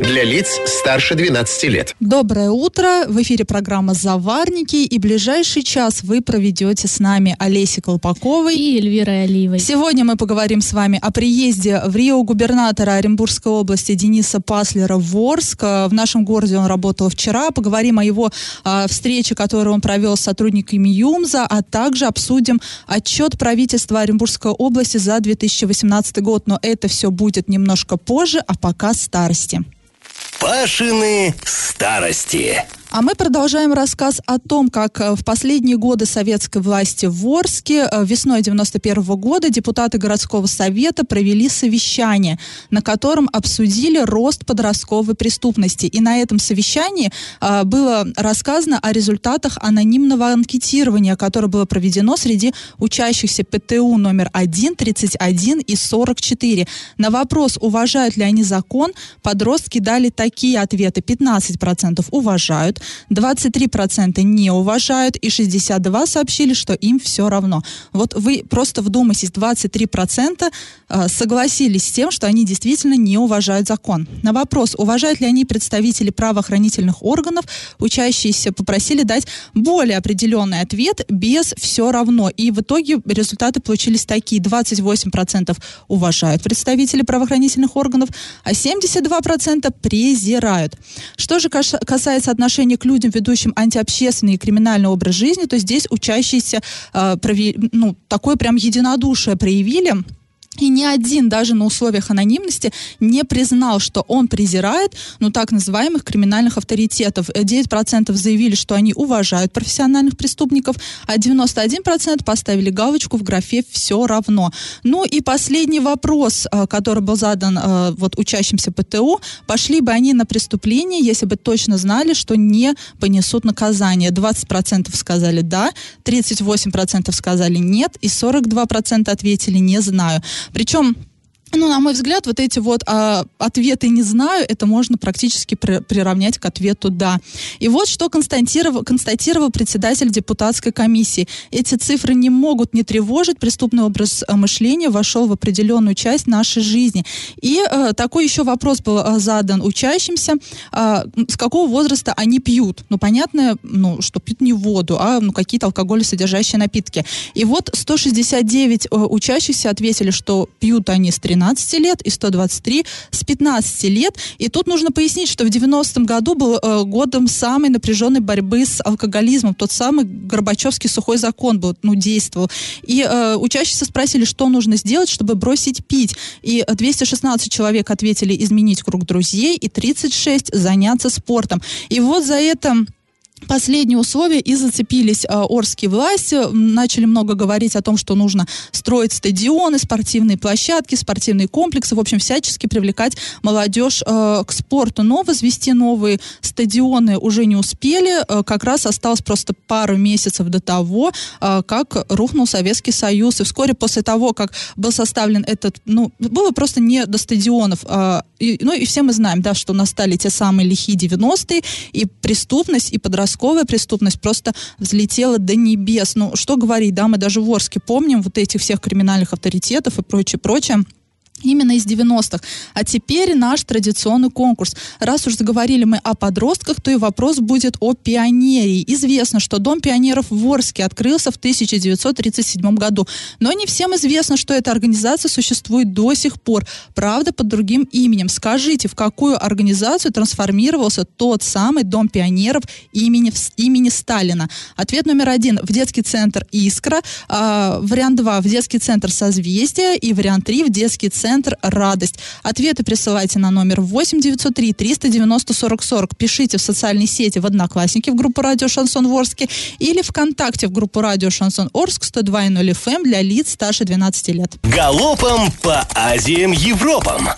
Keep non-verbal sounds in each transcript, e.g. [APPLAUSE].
Для лиц старше 12 лет. Доброе утро. В эфире программа «Заварники». И ближайший час вы проведете с нами Олесей Колпаковой и Эльвирой Оливой. Сегодня мы поговорим с вами о приезде в Рио губернатора Оренбургской области Дениса Паслера в Орск. В нашем городе он работал вчера. Поговорим о его э, встрече, которую он провел с сотрудниками ЮМЗа, а также обсудим отчет правительства Оренбургской области за 2018 год. Но это все будет немножко позже, а пока старости. Пашины старости. А мы продолжаем рассказ о том, как э, в последние годы советской власти в Орске э, весной 91 года депутаты городского совета провели совещание, на котором обсудили рост подростковой преступности. И на этом совещании э, было рассказано о результатах анонимного анкетирования, которое было проведено среди учащихся ПТУ номер 1, 31 и 44. На вопрос, уважают ли они закон, подростки дали такие ответы. 15% уважают, 23% не уважают и 62% сообщили, что им все равно. Вот вы просто вдумайтесь, 23% э, согласились с тем, что они действительно не уважают закон. На вопрос, уважают ли они представители правоохранительных органов, учащиеся попросили дать более определенный ответ без «все равно». И в итоге результаты получились такие. 28% уважают представители правоохранительных органов, а 72% презирают. Что же касается отношений отношении к людям, ведущим антиобщественный и криминальный образ жизни, то здесь учащиеся э, прови, ну, такое прям единодушие проявили и ни один даже на условиях анонимности не признал, что он презирает, ну, так называемых криминальных авторитетов. 9% заявили, что они уважают профессиональных преступников, а 91% поставили галочку в графе «все равно». Ну и последний вопрос, э, который был задан э, вот учащимся ПТУ. Пошли бы они на преступление, если бы точно знали, что не понесут наказание. 20% сказали «да», 38% сказали «нет» и 42% ответили «не знаю». Причем ну, на мой взгляд, вот эти вот а, ответы «не знаю» это можно практически при, приравнять к ответу «да». И вот что констатировал, констатировал председатель депутатской комиссии. Эти цифры не могут не тревожить. Преступный образ а, мышления вошел в определенную часть нашей жизни. И а, такой еще вопрос был а, задан учащимся. А, с какого возраста они пьют? Ну, понятно, ну, что пьют не воду, а ну, какие-то алкоголесодержащие напитки. И вот 169 а, учащихся ответили, что пьют они с 13 13 лет и 123 с 15 лет. И тут нужно пояснить, что в 90-м году был э, годом самой напряженной борьбы с алкоголизмом. Тот самый Горбачевский сухой закон был, ну, действовал. И э, учащиеся спросили, что нужно сделать, чтобы бросить пить. И 216 человек ответили изменить круг друзей и 36 заняться спортом. И вот за это последние условия и зацепились э, орские власти, начали много говорить о том, что нужно строить стадионы, спортивные площадки, спортивные комплексы, в общем, всячески привлекать молодежь э, к спорту. Но возвести новые стадионы уже не успели, э, как раз осталось просто пару месяцев до того, как рухнул Советский Союз. И вскоре после того, как был составлен этот, ну, было просто не до стадионов. Ну и все мы знаем, да, что настали те самые лихие 90-е, и преступность, и подростковая подростковая преступность просто взлетела до небес. Ну, что говорить, да, мы даже в Орске помним вот этих всех криминальных авторитетов и прочее, прочее. Именно из 90-х. А теперь наш традиционный конкурс. Раз уж заговорили мы о подростках, то и вопрос будет о пионерии. Известно, что Дом пионеров в Орске открылся в 1937 году. Но не всем известно, что эта организация существует до сих пор. Правда, под другим именем. Скажите, в какую организацию трансформировался тот самый Дом пионеров имени, имени Сталина? Ответ номер один. В детский центр «Искра». Э, вариант два. В детский центр «Созвездие». И вариант три. В детский центр центр «Радость». Ответы присылайте на номер 8 903 390 40 40. Пишите в социальной сети в Одноклассники в группу «Радио Шансон Орске» или ВКонтакте в группу «Радио Шансон Орск» 102.0 FM эм для лиц старше 12 лет. Галопом по Азиям Европам!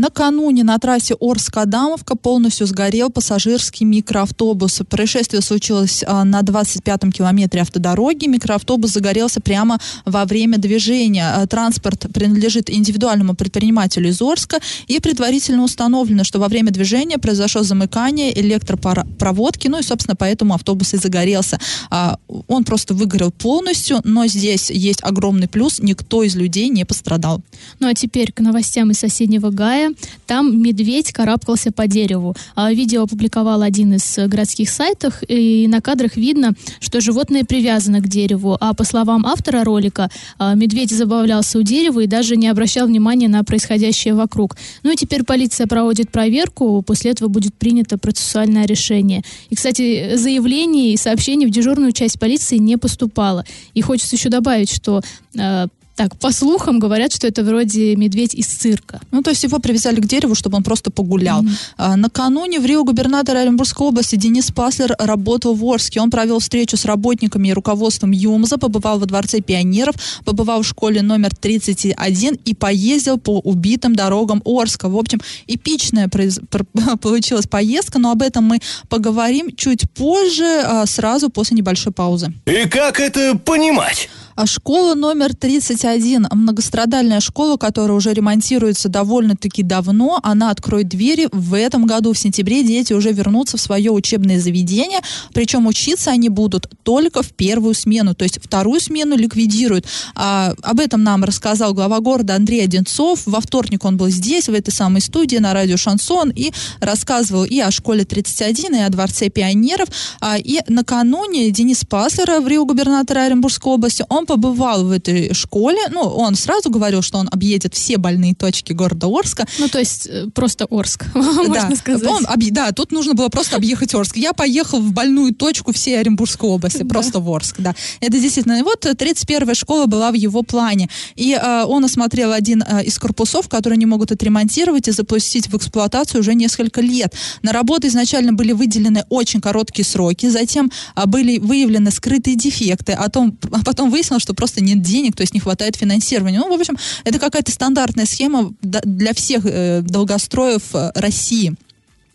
Накануне на трассе Орск-Адамовка полностью сгорел пассажирский микроавтобус. Происшествие случилось а, на 25-м километре автодороги. Микроавтобус загорелся прямо во время движения. А, транспорт принадлежит индивидуальному предпринимателю из Орска и предварительно установлено, что во время движения произошло замыкание электропроводки, ну и, собственно, поэтому автобус и загорелся. А, он просто выгорел полностью, но здесь есть огромный плюс, никто из людей не пострадал. Ну а теперь к новостям из соседнего Гая Там медведь карабкался по дереву. А видео опубликовал один из городских сайтов, и на кадрах видно, что животное привязано к дереву. А по словам автора ролика, а, медведь забавлялся у дерева и даже не обращал внимания на происходящее вокруг. Ну и теперь полиция проводит проверку, после этого будет принято процессуальное решение. И, кстати, заявлений и сообщений в дежурную часть полиции не поступало. И хочется еще добавить, что а, так, по слухам говорят, что это вроде медведь из цирка. Ну, то есть его привязали к дереву, чтобы он просто погулял. Mm-hmm. А, накануне в Рио губернатор Оренбургской области Денис Паслер работал в Орске. Он провел встречу с работниками и руководством ЮМЗа, побывал во Дворце пионеров, побывал в школе номер 31 и поездил по убитым дорогам Орска. В общем, эпичная произ... [LAUGHS] получилась поездка, но об этом мы поговорим чуть позже, а, сразу после небольшой паузы. И как это понимать? А школа номер 31, многострадальная школа, которая уже ремонтируется довольно-таки давно, она откроет двери в этом году, в сентябре, дети уже вернутся в свое учебное заведение, причем учиться они будут только в первую смену, то есть вторую смену ликвидируют. А, об этом нам рассказал глава города Андрей Одинцов. Во вторник он был здесь, в этой самой студии на радио «Шансон» и рассказывал и о школе 31, и о Дворце пионеров. А, и накануне Денис Паслер, в Рио губернатора Оренбургской области, он побывал в этой школе, ну, он сразу говорил, что он объедет все больные точки города Орска. Ну, то есть э, просто Орск, [LAUGHS] можно сказать. Он, да, тут нужно было просто объехать Орск. Я поехал в больную точку всей Оренбургской области, просто в Орск, да. Это действительно. И вот 31-я школа была в его плане. И э, он осмотрел один э, из корпусов, которые не могут отремонтировать и запустить в эксплуатацию уже несколько лет. На работы изначально были выделены очень короткие сроки, затем э, были выявлены скрытые дефекты, а, том, а потом выяснилось, что просто нет денег, то есть не хватает финансирования. Ну, в общем, это какая-то стандартная схема для всех э, долгостроев э, России.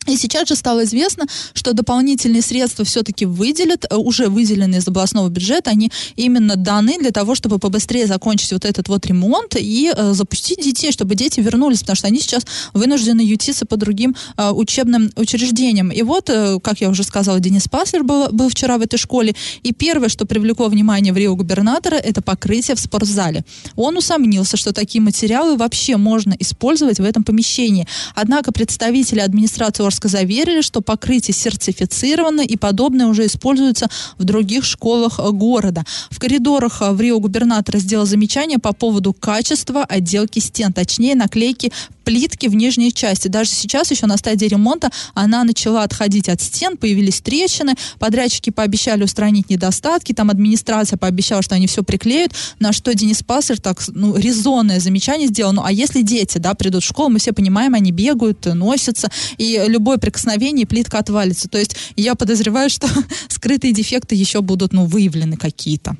И сейчас же стало известно, что дополнительные средства все-таки выделят, э, уже выделены из областного бюджета, они именно даны для того, чтобы побыстрее закончить вот этот вот ремонт и э, запустить детей, чтобы дети вернулись, потому что они сейчас вынуждены ютиться по другим э, учебным учреждениям. И вот, э, как я уже сказала, Денис Паслер был, был вчера в этой школе, и первое, что привлекло внимание в Рио губернатора, это покрытие в спортзале. Он усомнился, что такие материалы вообще можно использовать в этом помещении. Однако представители администрации Орска заверили, что покрытие сертифицировано и подобное уже используется в других школах э, города. В коридорах э, в Рио губернатор сделал замечание по поводу качества отделки стен, точнее наклейки плитки в нижней части. Даже сейчас, еще на стадии ремонта, она начала отходить от стен, появились трещины, подрядчики пообещали устранить недостатки, там администрация пообещала, что они все приклеют, на что Денис Пассер так, ну, резонное замечание сделал, ну, а если дети, да, придут в школу, мы все понимаем, они бегают, носятся, и любое прикосновение, плитка отвалится. То есть я подозреваю, что [LAUGHS] скрытые дефекты еще будут, ну, выявлены какие-то.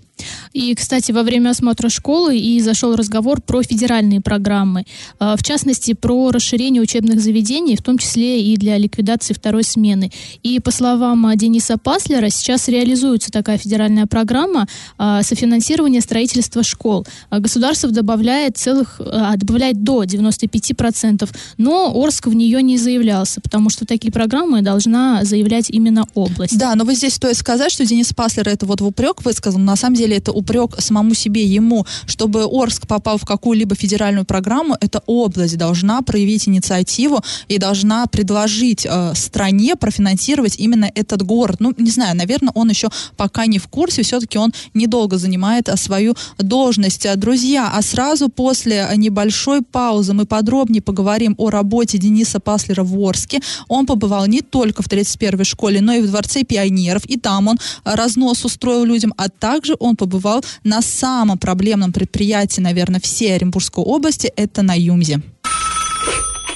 И, кстати, во время осмотра школы и зашел разговор про федеральные программы, а, в частности, про расширение учебных заведений, в том числе и для ликвидации второй смены. И, по словам Дениса Паслера, сейчас реализуется такая федеральная программа а, софинансирования строительства школ. А, государство добавляет, целых, добавляет до 95%, но Орск в нее не заявлялся, потому что такие программы должна заявлять именно область. Да, но вы здесь стоит сказать, что Денис Паслер это вот в упрек высказал, на самом деле деле это упрек самому себе, ему, чтобы Орск попал в какую-либо федеральную программу, эта область должна проявить инициативу и должна предложить э, стране профинансировать именно этот город. Ну, не знаю, наверное, он еще пока не в курсе, все-таки он недолго занимает э, свою должность. Друзья, а сразу после небольшой паузы мы подробнее поговорим о работе Дениса Паслера в Орске. Он побывал не только в 31-й школе, но и в Дворце пионеров, и там он разнос устроил людям, а также он побывал на самом проблемном предприятии, наверное, всей Оренбургской области, это на Юмзе.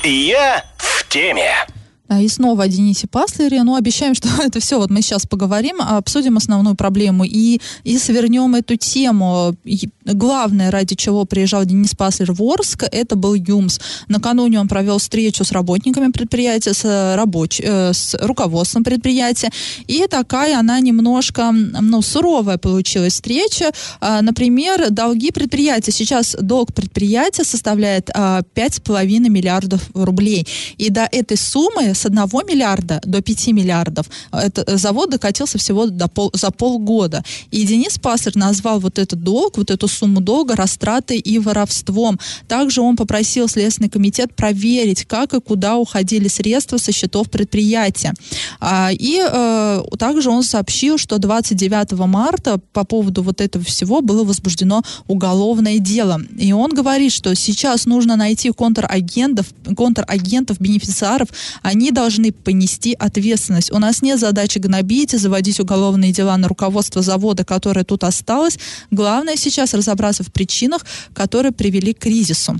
Я в теме. И снова о Денисе Паслере. Ну, обещаем, что [LAUGHS] это все. Вот мы сейчас поговорим, обсудим основную проблему и, и свернем эту тему. И главное, ради чего приезжал Денис Паслер в Орск, это был ЮМС. Накануне он провел встречу с работниками предприятия, с, рабоч... Э, с руководством предприятия. И такая она немножко ну, суровая получилась встреча. А, например, долги предприятия. Сейчас долг предприятия составляет 5,5 а, миллиардов рублей. И до этой суммы с 1 миллиарда до 5 миллиардов это, э, завод докатился всего до пол, за полгода. И Денис Пассер назвал вот этот долг, вот эту сумму долга растратой и воровством. Также он попросил Следственный комитет проверить, как и куда уходили средства со счетов предприятия. А, и э, также он сообщил, что 29 марта по поводу вот этого всего было возбуждено уголовное дело. И он говорит, что сейчас нужно найти контрагентов, контрагентов, бенефициаров, они должны понести ответственность. У нас нет задачи гнобить и заводить уголовные дела на руководство завода, которое тут осталось. Главное сейчас разобраться в причинах, которые привели к кризису.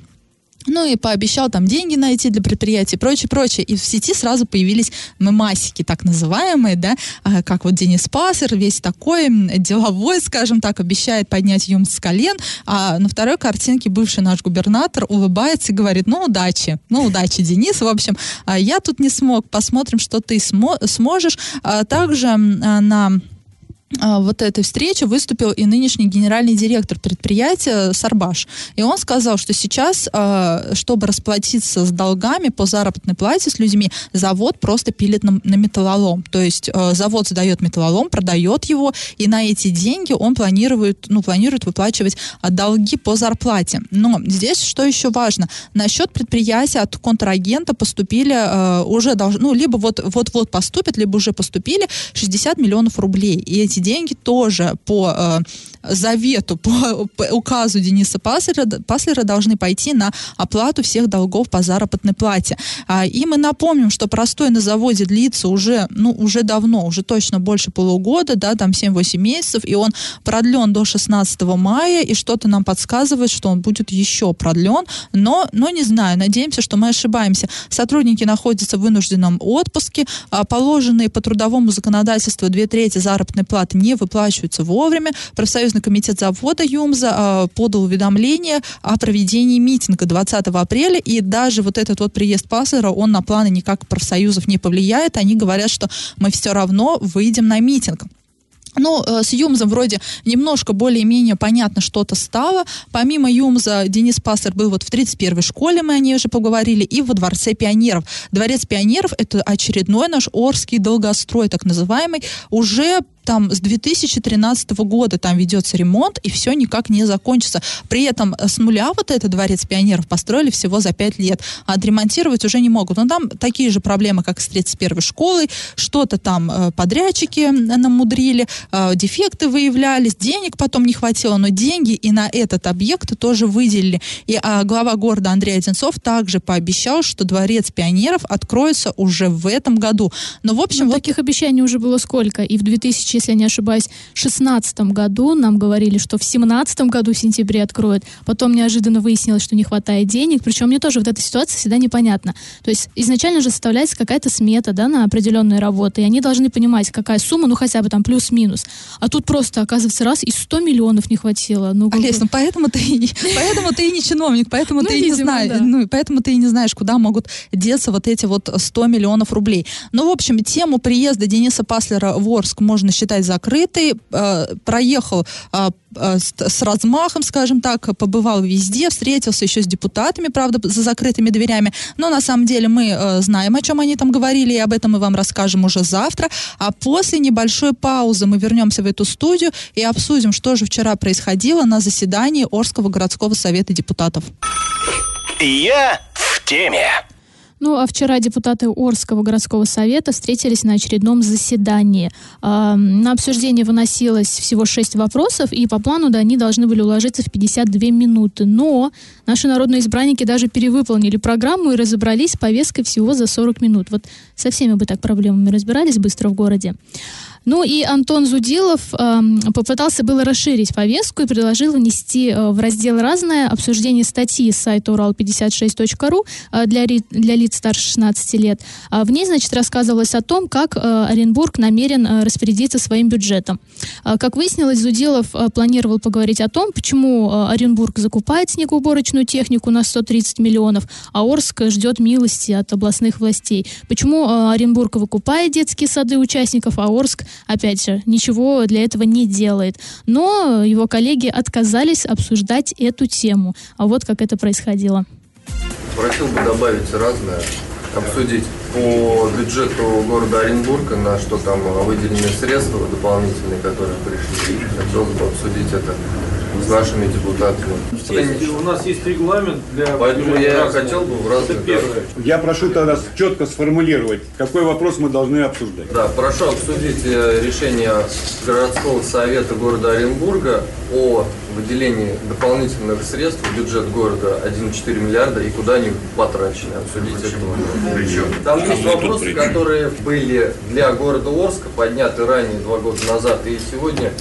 Ну и пообещал там деньги найти для предприятий и прочее, прочее. И в сети сразу появились мемасики, так называемые, да, а, как вот Денис Пассер, весь такой деловой, скажем так, обещает поднять юм с колен, а на второй картинке бывший наш губернатор улыбается и говорит, ну, удачи, ну, удачи, Денис, в общем, а, я тут не смог, посмотрим, что ты смо- сможешь. А также на вот этой встрече выступил и нынешний генеральный директор предприятия Сарбаш. И он сказал, что сейчас, а, чтобы расплатиться с долгами по заработной плате с людьми, завод просто пилит на, на металлолом. То есть а, завод сдает металлолом, продает его, и на эти деньги он планирует, ну, планирует выплачивать долги по зарплате. Но здесь что еще важно? На счет предприятия от контрагента поступили уже, ну, либо вот-вот поступят, либо уже поступили 60 миллионов рублей. И эти деньги тоже по э, завету, по, по указу Дениса Паслера, Паслера должны пойти на оплату всех долгов по заработной плате. А, и мы напомним, что простой на заводе длится уже, ну, уже давно, уже точно больше полугода, да, там 7-8 месяцев, и он продлен до 16 мая, и что-то нам подсказывает, что он будет еще продлен, но, но не знаю, надеемся, что мы ошибаемся. Сотрудники находятся в вынужденном отпуске, а положенные по трудовому законодательству две трети заработной платы не выплачиваются вовремя. Профсоюзный комитет завода ЮМЗа э, подал уведомление о проведении митинга 20 апреля, и даже вот этот вот приезд Пассера, он на планы никак профсоюзов не повлияет. Они говорят, что мы все равно выйдем на митинг. Ну, э, с Юмзом вроде немножко более-менее понятно что-то стало. Помимо Юмза, Денис Пастер был вот в 31-й школе, мы о ней уже поговорили, и во Дворце пионеров. Дворец пионеров — это очередной наш Орский долгострой, так называемый, уже там с 2013 года там ведется ремонт, и все никак не закончится. При этом с нуля вот этот дворец пионеров построили всего за 5 лет, а отремонтировать уже не могут. Но там такие же проблемы, как с 31 школой, что-то там э, подрядчики намудрили, э, дефекты выявлялись, денег потом не хватило, но деньги и на этот объект тоже выделили. И а, глава города Андрей Одинцов также пообещал, что дворец пионеров откроется уже в этом году. Но в общем... Но вот... Таких обещаний уже было сколько? И в 2000 если я не ошибаюсь, в 2016 году нам говорили, что в 2017 году в сентябре откроют. Потом неожиданно выяснилось, что не хватает денег. Причем мне тоже вот эта ситуация всегда непонятна. То есть изначально же составляется какая-то смета да, на определенные работы, и они должны понимать, какая сумма, ну хотя бы там плюс-минус. А тут просто, оказывается, раз и 100 миллионов не хватило. Ну, Олесь, ну поэтому ты, поэтому ты и не чиновник, поэтому ну, ты и не знаешь, ну, поэтому ты и не знаешь, куда могут деться вот эти вот 100 миллионов рублей. Ну, в общем, тему приезда Дениса Паслера в Орск можно считать закрытый, э, проехал э, э, с размахом, скажем так, побывал везде, встретился еще с депутатами, правда, за закрытыми дверями, но на самом деле мы э, знаем, о чем они там говорили, и об этом мы вам расскажем уже завтра, а после небольшой паузы мы вернемся в эту студию и обсудим, что же вчера происходило на заседании Орского городского совета депутатов. Я в теме. Ну, а вчера депутаты Орского городского совета встретились на очередном заседании. На обсуждение выносилось всего шесть вопросов, и по плану да, они должны были уложиться в 52 минуты. Но наши народные избранники даже перевыполнили программу и разобрались с повесткой всего за 40 минут. Вот со всеми бы так проблемами разбирались быстро в городе. Ну и Антон Зудилов э, попытался было расширить повестку и предложил внести э, в раздел «Разное» обсуждение статьи с сайта урал56.ру э, для, для лиц старше 16 лет. А в ней, значит, рассказывалось о том, как э, Оренбург намерен э, распорядиться своим бюджетом. Э, как выяснилось, Зудилов э, планировал поговорить о том, почему э, Оренбург закупает снегоуборочную технику на 130 миллионов, а Орск ждет милости от областных властей. Почему э, Оренбург выкупает детские сады участников, а Орск опять же, ничего для этого не делает. Но его коллеги отказались обсуждать эту тему. А вот как это происходило. Просил бы добавить разное, обсудить по бюджету города Оренбурга, на что там выделены средства дополнительные, которые пришли. Хотелось бы обсудить это с нашими депутатами. Есть, у нас есть регламент для... Поэтому я разного. хотел бы в разных... Это первое. Я прошу тогда четко сформулировать, какой вопрос мы должны обсуждать. Да, прошу обсудить э, решение городского совета города Оренбурга о выделении дополнительных средств в бюджет города 1,4 миллиарда и куда они потрачены. Обсудить это. Там есть вопросы, которые были для города Орска подняты ранее, два года назад, и сегодня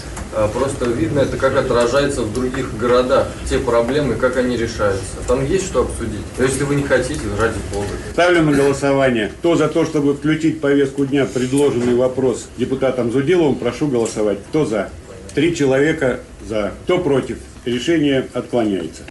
просто видно это, как отражается в других городах, те проблемы, как они решаются. Там есть что обсудить. Но если вы не хотите, ради бога. Ставлю на голосование. Кто за то, чтобы включить повестку дня предложенный вопрос депутатом Зудиловым, прошу голосовать. Кто за? Три человека за. Кто против? Решение отклоняется.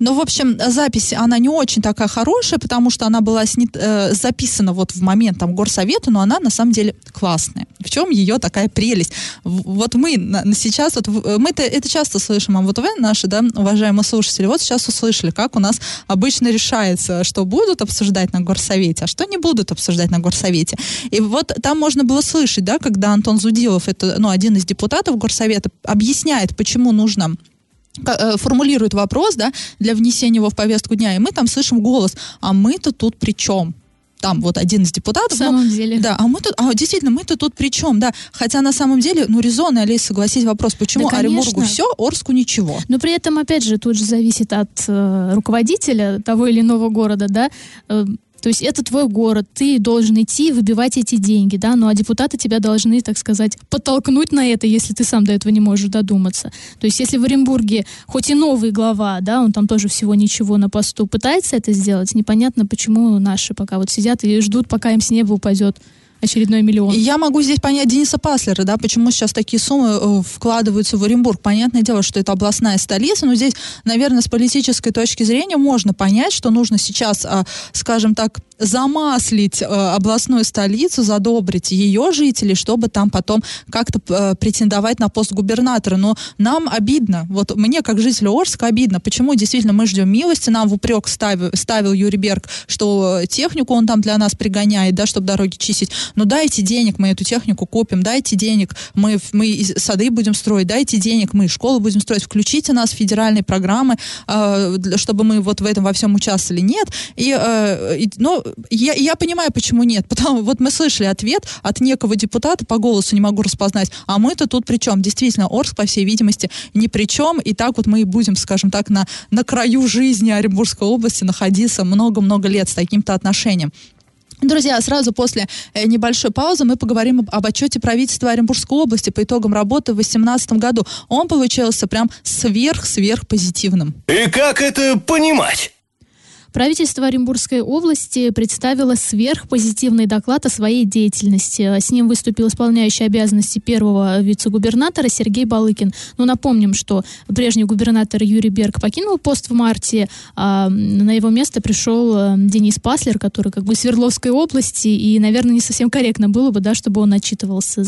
Ну, в общем, запись, она не очень такая хорошая, потому что она была снят, э, записана вот в момент там горсовета, но она на самом деле классная. В чем ее такая прелесть? Вот мы на, сейчас, вот мы -то это часто слышим, а вот вы, наши, да, уважаемые слушатели, вот сейчас услышали, как у нас обычно решается, что будут обсуждать на горсовете, а что не будут обсуждать на горсовете. И вот там можно было слышать, да, когда Антон Зудилов, это, ну, один из депутатов горсовета, объясняет, почему нужно формулирует вопрос, да, для внесения его в повестку дня, и мы там слышим голос, а мы-то тут при чем? там вот один из депутатов. В самом ну, деле. Да, а мы тут, а действительно, мы-то тут при чем, да. Хотя на самом деле, ну, резонно, Олесь, согласись, вопрос, почему да, Оренбургу все, Орску ничего. Но при этом, опять же, тут же зависит от э, руководителя того или иного города, да. Э, то есть это твой город, ты должен идти выбивать эти деньги, да, ну а депутаты тебя должны, так сказать, подтолкнуть на это, если ты сам до этого не можешь додуматься. То есть если в Оренбурге хоть и новый глава, да, он там тоже всего ничего на посту пытается это сделать, непонятно, почему наши пока вот сидят и ждут, пока им с неба упадет очередной миллион. Я могу здесь понять Дениса Паслера, да, почему сейчас такие суммы э, вкладываются в Оренбург. Понятное дело, что это областная столица, но здесь, наверное, с политической точки зрения можно понять, что нужно сейчас, а, скажем так, замаслить э, областную столицу, задобрить ее жителей, чтобы там потом как-то э, претендовать на пост губернатора. Но нам обидно, вот мне как жителю Орска обидно, почему действительно мы ждем милости, нам в упрек ставил, ставил Юрий Берг, что технику он там для нас пригоняет, да, чтобы дороги чистить. Ну дайте денег, мы эту технику купим, дайте денег, мы, мы сады будем строить, дайте денег, мы школы будем строить, включите нас в федеральные программы, э, чтобы мы вот в этом во всем участвовали. Нет. И, э, и, ну, я, я понимаю, почему нет. [LAUGHS] Потому вот мы слышали ответ от некого депутата, по голосу не могу распознать, а мы-то тут при чем? Действительно, Орск, по всей видимости, ни при чем, и так вот мы и будем, скажем так, на, на краю жизни Оренбургской области находиться много-много лет с таким-то отношением. Друзья, сразу после э, небольшой паузы мы поговорим об, об отчете правительства Оренбургской области по итогам работы в 2018 году. Он получился прям сверх-сверх позитивным. И как это понимать? Правительство Оренбургской области представило сверхпозитивный доклад о своей деятельности. С ним выступил исполняющий обязанности первого вице-губернатора Сергей Балыкин. Но ну, напомним, что прежний губернатор Юрий Берг покинул пост в марте, а на его место пришел э, Денис Паслер, который как бы из Свердловской области, и, наверное, не совсем корректно было бы, да, чтобы он отчитывался.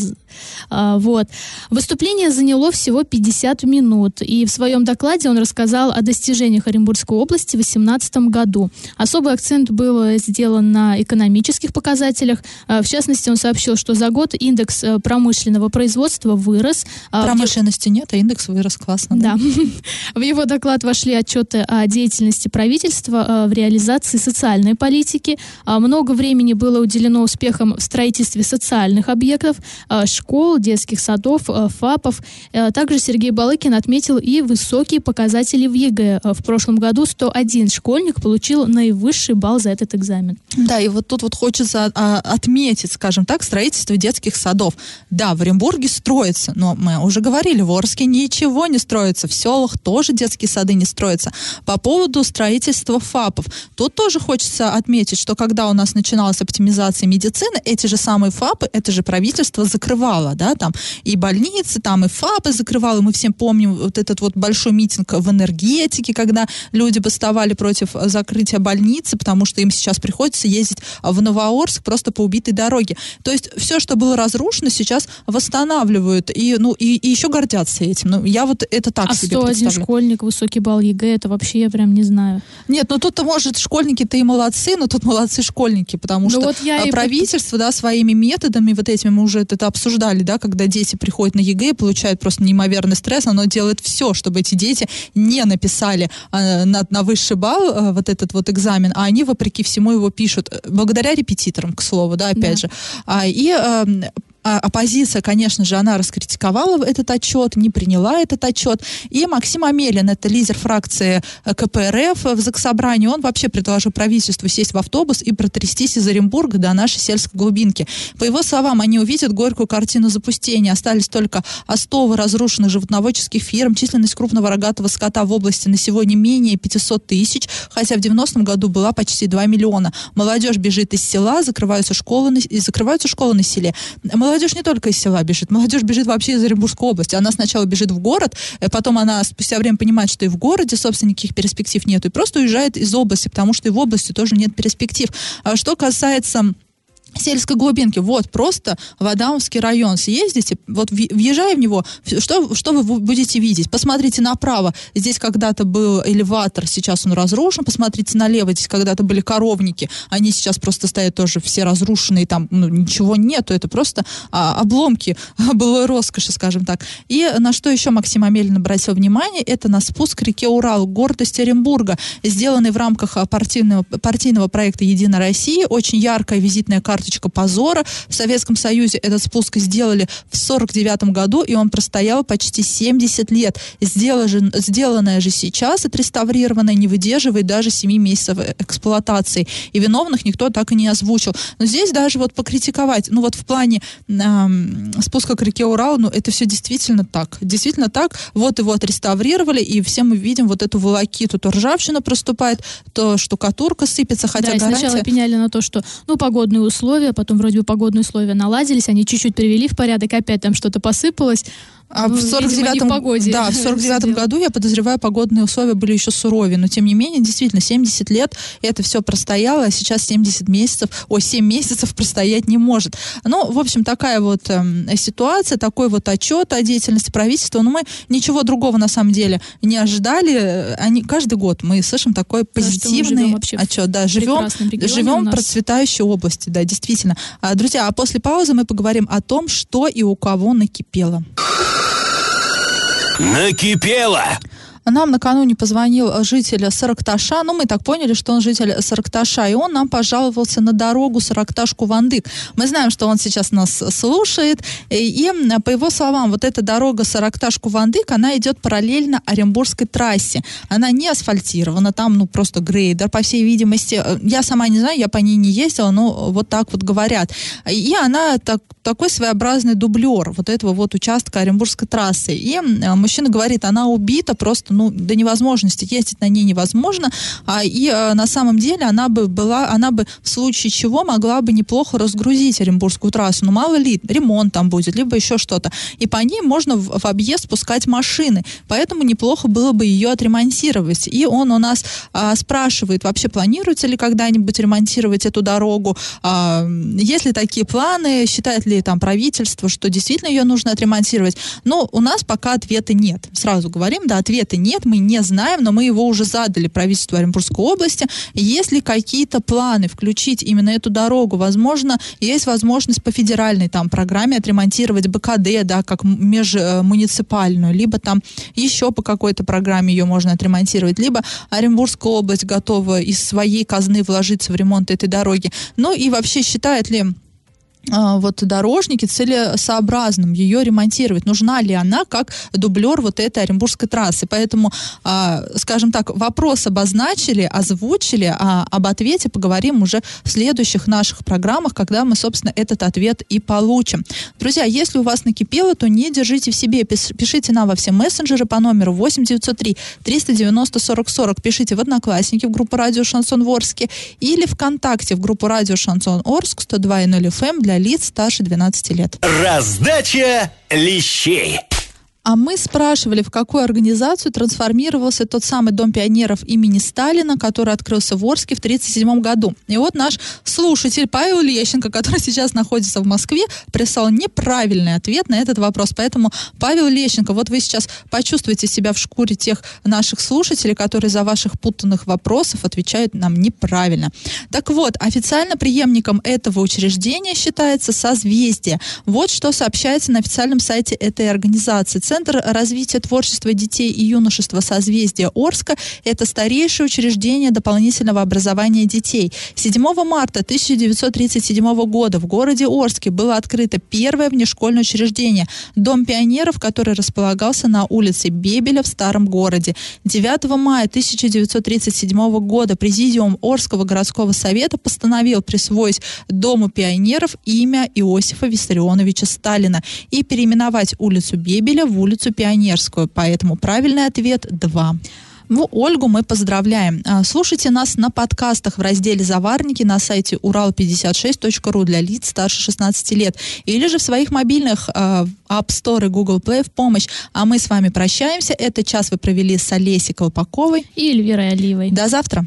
А, вот. Выступление заняло всего 50 минут, и в своем докладе он рассказал о достижениях Оренбургской области в 2018 году году. Особый акцент был сделан на экономических показателях. А, в частности, он сообщил, что за год индекс э, промышленного производства вырос. А, Промышленности нет, а индекс вырос классно. Да. [LAUGHS] В его доклад вошли отчеты о деятельности правительства э, в реализации социальной политики. Много времени было уделено успехам в строительстве социальных объектов, школ, детских садов, ФАПов. Э, также Сергей Балыкин отметил и высокие показатели в ЕГЭ. В прошлом году 101 школьник получил получил наивысший балл за этот экзамен. Да, и вот тут вот хочется а, отметить, скажем так, строительство детских садов. Да, в Оренбурге строится, но мы уже говорили, в Орске ничего не строится, в селах тоже детские сады не строятся. По поводу строительства ФАПов, тут тоже хочется отметить, что когда у нас начиналась оптимизация медицины, эти же самые ФАПы, это же правительство закрывало, да, там и больницы, там и ФАПы закрывало, мы всем помним вот этот вот большой митинг в энергетике, когда люди бастовали против закрытия больницы, потому что им сейчас приходится ездить в Новоорск просто по убитой дороге. То есть все, что было разрушено, сейчас восстанавливают и, ну, и, и еще гордятся этим. Ну, я вот это так а себе 101 представляю. школьник, высокий балл ЕГЭ, это вообще я прям не знаю. Нет, ну тут-то, может, школьники-то и молодцы, но тут молодцы школьники, потому Ну что вот я а, и правительство, да, своими методами вот этими, мы уже это обсуждали, да, когда дети приходят на ЕГЭ и получают просто неимоверный стресс, оно делает все, чтобы эти дети не написали а, на, на высший балл а, вот этот вот экзамен, а они, вопреки всему, его пишут, э, благодаря репетиторам, к слову, да, опять Да. же. А, и а, оппозиция, конечно же, она раскритиковала этот отчет, не приняла этот отчет. И Максим Амелин, это лидер фракции э, КПРФ в Заксобрании, он вообще предложил правительству сесть в автобус и протрястись из Оренбурга до нашей сельской глубинки. По его словам, они увидят горькую картину запустения. Остались только остовы разрушенных животноводческих фирм. Численность крупного рогатого скота в области на сегодня менее 500 тысяч, хотя в 90-м году была почти 2 миллиона. Молодежь бежит из села, закрываются школы, и закрываются школы на селе. Молодежь не только из села бежит, молодежь бежит вообще из Оренбургской области. Она сначала бежит в город, э, потом она спустя время понимает, что и в городе, собственно, никаких перспектив нет, и просто уезжает из области, потому что и в области тоже нет перспектив. А что касается сельской глубинки, вот просто в Адамовский район. Съездите, вот въ- въезжая в него, что, что вы бу- будете видеть? Посмотрите направо, здесь когда-то был элеватор, сейчас он разрушен, посмотрите налево, здесь когда-то были коровники, они сейчас просто стоят тоже все разрушенные, там ну, ничего нету, это просто а, обломки [LAUGHS] былой роскоши, скажем так. И на что еще Максим Амелин обратил внимание, это на спуск к реке Урал, гордость Оренбурга, сделанный в рамках а, партийного, партийного проекта «Единая Россия», очень яркая визитная карточка позора. В Советском Союзе этот спуск сделали в 49 году, и он простоял почти 70 лет. Сделано же, сделанное же сейчас, отреставрированное, не выдерживает даже 7 месяцев эксплуатации. И виновных никто так и не озвучил. Но здесь даже вот покритиковать, ну вот в плане эм, спуска к реке Урал, ну это все действительно так. Действительно так. Вот его отреставрировали, и все мы видим вот эту волокиту. То ржавчина проступает, то штукатурка сыпется, хотя да, гарантия... сначала пеняли на то, что, ну, погодные условия, потом вроде бы погодные условия наладились, они чуть-чуть привели в порядок, опять там что-то посыпалось. А Ну, в видимо, не 49 в погоде да, в всё 49 дело. году, я подозреваю, погодные условия были еще суровее, но тем не менее, действительно, 70 лет это все простояло, а сейчас 70 месяцев, ой, 7 месяцев [LAUGHS] простоять не может. Ну, в общем, такая вот эм, ситуация, такой вот отчет о деятельности правительства, но мы ничего другого на самом деле не ожидали. Э, Они, каждый год мы слышим такой Да, позитивный в отчет. Да, живем, живем в процветающей области, да, действительно. А, друзья, а после паузы мы поговорим о том, что и у кого накипело. Накипело! Нам накануне позвонил житель Саракташа, ну мы так поняли, что он житель Саракташа, и он нам пожаловался на дорогу Саракташ-Кувандык. Мы знаем, что он сейчас нас слушает, и, по его словам, вот эта дорога Саракташ-Кувандык, она идет параллельно Оренбургской трассе. Она не асфальтирована, там ну просто грейдер, по всей видимости. Я сама не знаю, я по ней не ездила, но вот так вот говорят. И она так, такой своеобразный дублер вот этого вот участка Оренбургской трассы. И м, мужчина говорит, она убита просто, ну, до невозможности. Ездить на ней невозможно. А, и э, на самом деле она бы была, она бы в случае чего могла бы неплохо разгрузить Оренбургскую трассу. Ну, мало ли, ремонт там будет, либо еще что-то. И по ней можно в, в объезд пускать машины. Поэтому неплохо было бы ее отремонтировать. И он у нас а, спрашивает, вообще планируется ли когда-нибудь ремонтировать эту дорогу, а, есть ли такие планы, считает ли там правительство, что действительно ее нужно отремонтировать. Но у нас пока ответа нет. Сразу говорим, да, ответа нет, мы не знаем, но мы его уже задали правительству Оренбургской области. Есть ли какие-то планы включить именно эту дорогу? Возможно, есть возможность по федеральной там программе отремонтировать БКД, да, как межмуниципальную, либо там еще по какой-то программе ее можно отремонтировать, либо Оренбургская область готова из своей казны вложиться в ремонт этой дороги. Ну и вообще считает ли вот дорожники целесообразным ее ремонтировать. Нужна ли она как дублер вот этой Оренбургской трассы? Поэтому, а, скажем так, вопрос обозначили, озвучили, а об ответе поговорим уже в следующих наших программах, когда мы, собственно, этот ответ и получим. Друзья, если у вас накипело, то не держите в себе. Пишите нам во все мессенджеры по номеру 8903 390 40 40. Пишите в Одноклассники в группу Радио Шансон Ворске или ВКонтакте в группу Радио Шансон Орск 102.0 FM для лиц старше 12 лет. Раздача лещей. А мы спрашивали, в какую организацию трансформировался тот самый Дом пионеров имени Сталина, который открылся в Орске в 1937 году. И вот наш слушатель Павел Лещенко, который сейчас находится в Москве, прислал неправильный ответ на этот вопрос. Поэтому, Павел Лещенко, вот вы сейчас почувствуете себя в шкуре тех наших слушателей, которые за ваших путанных вопросов отвечают нам неправильно. Так вот, официально преемником этого учреждения считается созвездие. Вот что сообщается на официальном сайте этой организации Центр развития творчества детей и юношества созвездия Орска – это старейшее учреждение дополнительного образования детей. 7 марта 1937 года в городе Орске было открыто первое внешкольное учреждение – Дом пионеров, который располагался на улице Бебеля в Старом городе. 9 мая 1937 года Президиум Орского городского совета постановил присвоить Дому пионеров имя Иосифа Виссарионовича Сталина и переименовать улицу Бебеля в улицу Пионерскую. Поэтому правильный ответ 2. Ну, Ольгу мы поздравляем. А, слушайте нас на подкастах в разделе «Заварники» на сайте урал56.ру для лиц старше 16 лет или же в своих мобильных э, App Store и Google Play в помощь. А мы с вами прощаемся. Этот час вы провели с Олесей Колпаковой и Эльвирой Оливой. До завтра.